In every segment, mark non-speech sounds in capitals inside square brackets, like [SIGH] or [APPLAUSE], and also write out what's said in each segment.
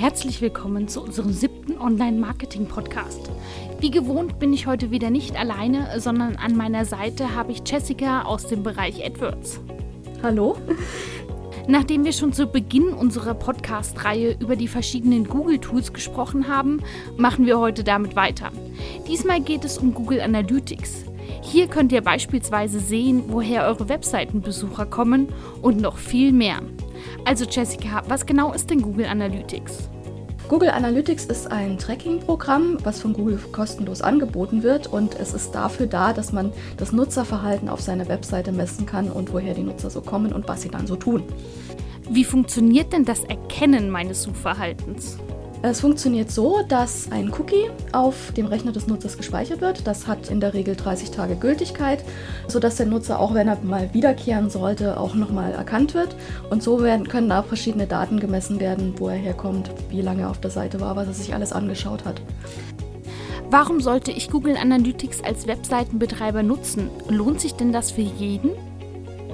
herzlich willkommen zu unserem siebten Online-Marketing-Podcast. Wie gewohnt bin ich heute wieder nicht alleine, sondern an meiner Seite habe ich Jessica aus dem Bereich AdWords. Hallo. Nachdem wir schon zu Beginn unserer Podcast-Reihe über die verschiedenen Google-Tools gesprochen haben, machen wir heute damit weiter. Diesmal geht es um Google Analytics. Hier könnt ihr beispielsweise sehen, woher eure Webseitenbesucher kommen und noch viel mehr. Also Jessica, was genau ist denn Google Analytics? Google Analytics ist ein Tracking-Programm, was von Google kostenlos angeboten wird und es ist dafür da, dass man das Nutzerverhalten auf seiner Webseite messen kann und woher die Nutzer so kommen und was sie dann so tun. Wie funktioniert denn das Erkennen meines Suchverhaltens? Es funktioniert so, dass ein Cookie auf dem Rechner des Nutzers gespeichert wird. Das hat in der Regel 30 Tage Gültigkeit, sodass der Nutzer, auch wenn er mal wiederkehren sollte, auch nochmal erkannt wird. Und so werden, können auch verschiedene Daten gemessen werden, wo er herkommt, wie lange er auf der Seite war, was er sich alles angeschaut hat. Warum sollte ich Google Analytics als Webseitenbetreiber nutzen? Lohnt sich denn das für jeden?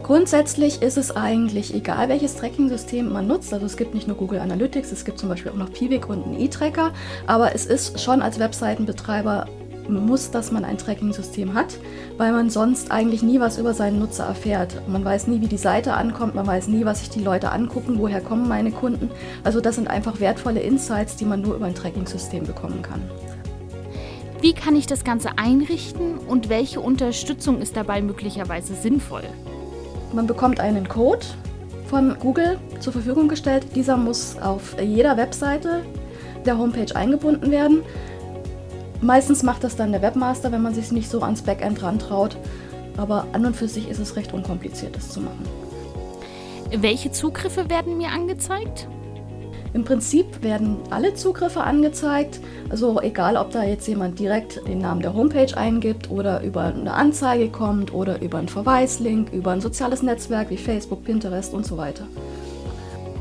Grundsätzlich ist es eigentlich egal, welches Tracking-System man nutzt. Also es gibt nicht nur Google Analytics, es gibt zum Beispiel auch noch Piwik und einen E-Tracker. Aber es ist schon als Webseitenbetreiber muss, dass man ein Tracking-System hat, weil man sonst eigentlich nie was über seinen Nutzer erfährt. Man weiß nie, wie die Seite ankommt, man weiß nie, was sich die Leute angucken, woher kommen meine Kunden. Also das sind einfach wertvolle Insights, die man nur über ein Tracking-System bekommen kann. Wie kann ich das Ganze einrichten und welche Unterstützung ist dabei möglicherweise sinnvoll? Man bekommt einen Code von Google zur Verfügung gestellt. Dieser muss auf jeder Webseite der Homepage eingebunden werden. Meistens macht das dann der Webmaster, wenn man sich nicht so ans Backend rantraut. Aber an und für sich ist es recht unkompliziert, das zu machen. Welche Zugriffe werden mir angezeigt? Im Prinzip werden alle Zugriffe angezeigt, also egal, ob da jetzt jemand direkt den Namen der Homepage eingibt oder über eine Anzeige kommt oder über einen Verweislink, über ein soziales Netzwerk wie Facebook, Pinterest und so weiter.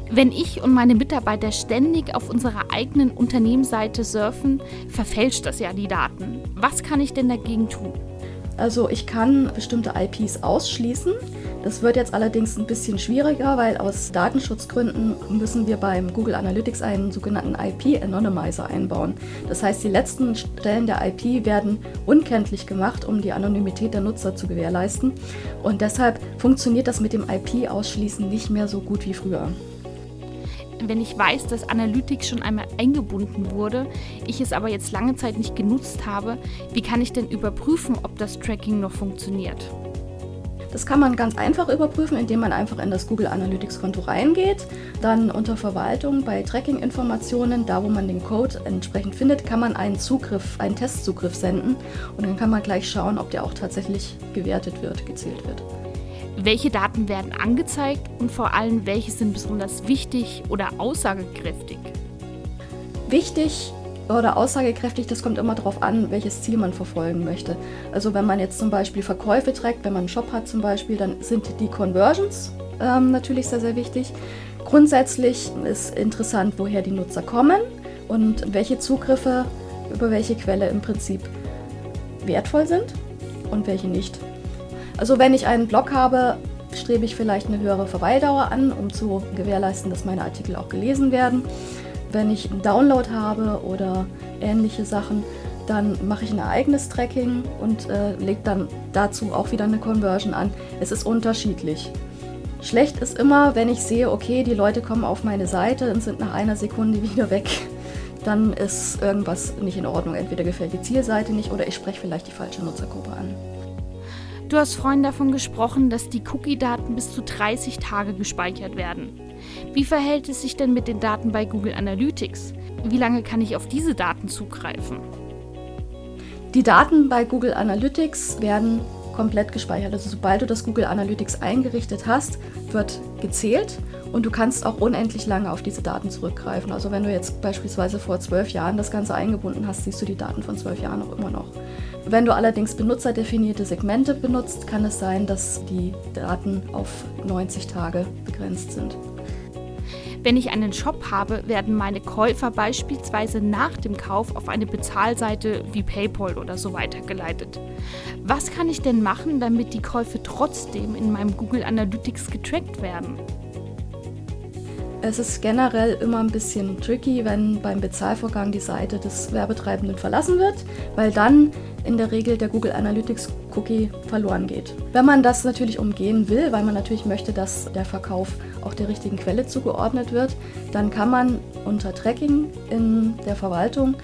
Wenn ich und meine Mitarbeiter ständig auf unserer eigenen Unternehmensseite surfen, verfälscht das ja die Daten. Was kann ich denn dagegen tun? Also ich kann bestimmte IPs ausschließen. Das wird jetzt allerdings ein bisschen schwieriger, weil aus Datenschutzgründen müssen wir beim Google Analytics einen sogenannten IP-Anonymizer einbauen. Das heißt, die letzten Stellen der IP werden unkenntlich gemacht, um die Anonymität der Nutzer zu gewährleisten. Und deshalb funktioniert das mit dem IP-Ausschließen nicht mehr so gut wie früher wenn ich weiß, dass Analytics schon einmal eingebunden wurde, ich es aber jetzt lange Zeit nicht genutzt habe, wie kann ich denn überprüfen, ob das Tracking noch funktioniert? Das kann man ganz einfach überprüfen, indem man einfach in das Google Analytics Konto reingeht. Dann unter Verwaltung bei Tracking-Informationen, da wo man den Code entsprechend findet, kann man einen Zugriff, einen Testzugriff senden und dann kann man gleich schauen, ob der auch tatsächlich gewertet wird, gezählt wird. Welche Daten werden angezeigt und vor allem welche sind besonders wichtig oder aussagekräftig? Wichtig oder aussagekräftig, das kommt immer darauf an, welches Ziel man verfolgen möchte. Also wenn man jetzt zum Beispiel Verkäufe trägt, wenn man einen Shop hat zum Beispiel, dann sind die Conversions ähm, natürlich sehr, sehr wichtig. Grundsätzlich ist interessant, woher die Nutzer kommen und welche Zugriffe über welche Quelle im Prinzip wertvoll sind und welche nicht. Also wenn ich einen Blog habe, strebe ich vielleicht eine höhere Verweildauer an, um zu gewährleisten, dass meine Artikel auch gelesen werden. Wenn ich einen Download habe oder ähnliche Sachen, dann mache ich ein eigenes Tracking und äh, lege dann dazu auch wieder eine Conversion an. Es ist unterschiedlich. Schlecht ist immer, wenn ich sehe, okay, die Leute kommen auf meine Seite und sind nach einer Sekunde [LAUGHS] wieder weg. Dann ist irgendwas nicht in Ordnung. Entweder gefällt die Zielseite nicht oder ich spreche vielleicht die falsche Nutzergruppe an. Du hast vorhin davon gesprochen, dass die Cookie-Daten bis zu 30 Tage gespeichert werden. Wie verhält es sich denn mit den Daten bei Google Analytics? Wie lange kann ich auf diese Daten zugreifen? Die Daten bei Google Analytics werden komplett gespeichert. Also sobald du das Google Analytics eingerichtet hast, wird gezählt und du kannst auch unendlich lange auf diese Daten zurückgreifen. Also wenn du jetzt beispielsweise vor zwölf Jahren das Ganze eingebunden hast, siehst du die Daten von zwölf Jahren auch immer noch. Wenn du allerdings benutzerdefinierte Segmente benutzt, kann es sein, dass die Daten auf 90 Tage begrenzt sind. Wenn ich einen Shop habe, werden meine Käufer beispielsweise nach dem Kauf auf eine Bezahlseite wie PayPal oder so weitergeleitet. Was kann ich denn machen, damit die Käufe trotzdem in meinem Google Analytics getrackt werden? Es ist generell immer ein bisschen tricky, wenn beim Bezahlvorgang die Seite des Werbetreibenden verlassen wird, weil dann in der Regel der Google Analytics Cookie verloren geht. Wenn man das natürlich umgehen will, weil man natürlich möchte, dass der Verkauf auch der richtigen Quelle zugeordnet wird, dann kann man unter Tracking in der Verwaltung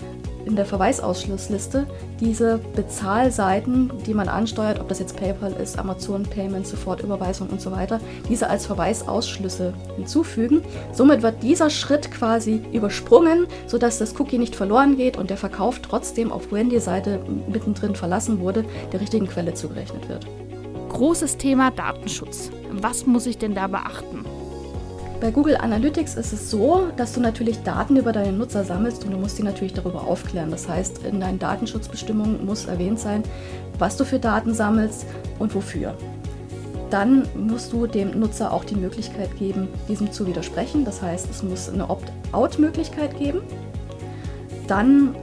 in der Verweisausschlussliste diese Bezahlseiten, die man ansteuert, ob das jetzt PayPal ist, Amazon Payment, Sofortüberweisung und so weiter, diese als Verweisausschlüsse hinzufügen. Somit wird dieser Schritt quasi übersprungen, sodass das Cookie nicht verloren geht und der Verkauf trotzdem, auf wenn die Seite mittendrin verlassen wurde, der richtigen Quelle zugerechnet wird. Großes Thema Datenschutz. Was muss ich denn da beachten? Bei Google Analytics ist es so, dass du natürlich Daten über deine Nutzer sammelst und du musst sie natürlich darüber aufklären. Das heißt, in deinen Datenschutzbestimmungen muss erwähnt sein, was du für Daten sammelst und wofür. Dann musst du dem Nutzer auch die Möglichkeit geben, diesem zu widersprechen. Das heißt, es muss eine Opt-out-Möglichkeit geben. Dann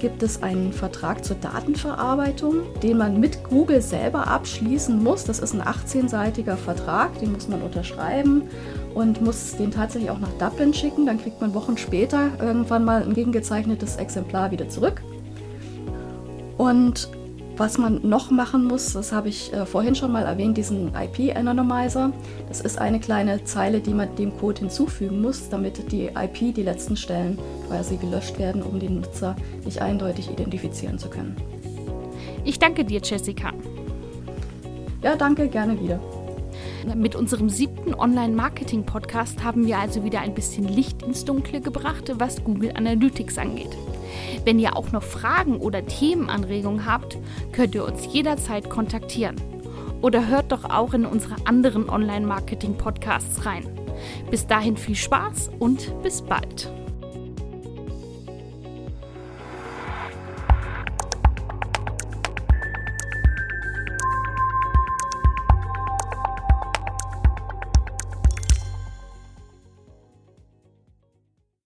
gibt es einen Vertrag zur Datenverarbeitung, den man mit Google selber abschließen muss. Das ist ein 18-seitiger Vertrag, den muss man unterschreiben und muss den tatsächlich auch nach Dublin schicken. Dann kriegt man Wochen später irgendwann mal ein gegengezeichnetes Exemplar wieder zurück. Und was man noch machen muss, das habe ich äh, vorhin schon mal erwähnt, diesen IP-Anonymizer. Das ist eine kleine Zeile, die man dem Code hinzufügen muss, damit die IP, die letzten Stellen quasi gelöscht werden, um den Nutzer nicht eindeutig identifizieren zu können. Ich danke dir, Jessica. Ja, danke, gerne wieder. Mit unserem siebten Online-Marketing-Podcast haben wir also wieder ein bisschen Licht ins Dunkle gebracht, was Google Analytics angeht. Wenn ihr auch noch Fragen oder Themenanregungen habt, könnt ihr uns jederzeit kontaktieren. Oder hört doch auch in unsere anderen Online-Marketing-Podcasts rein. Bis dahin viel Spaß und bis bald.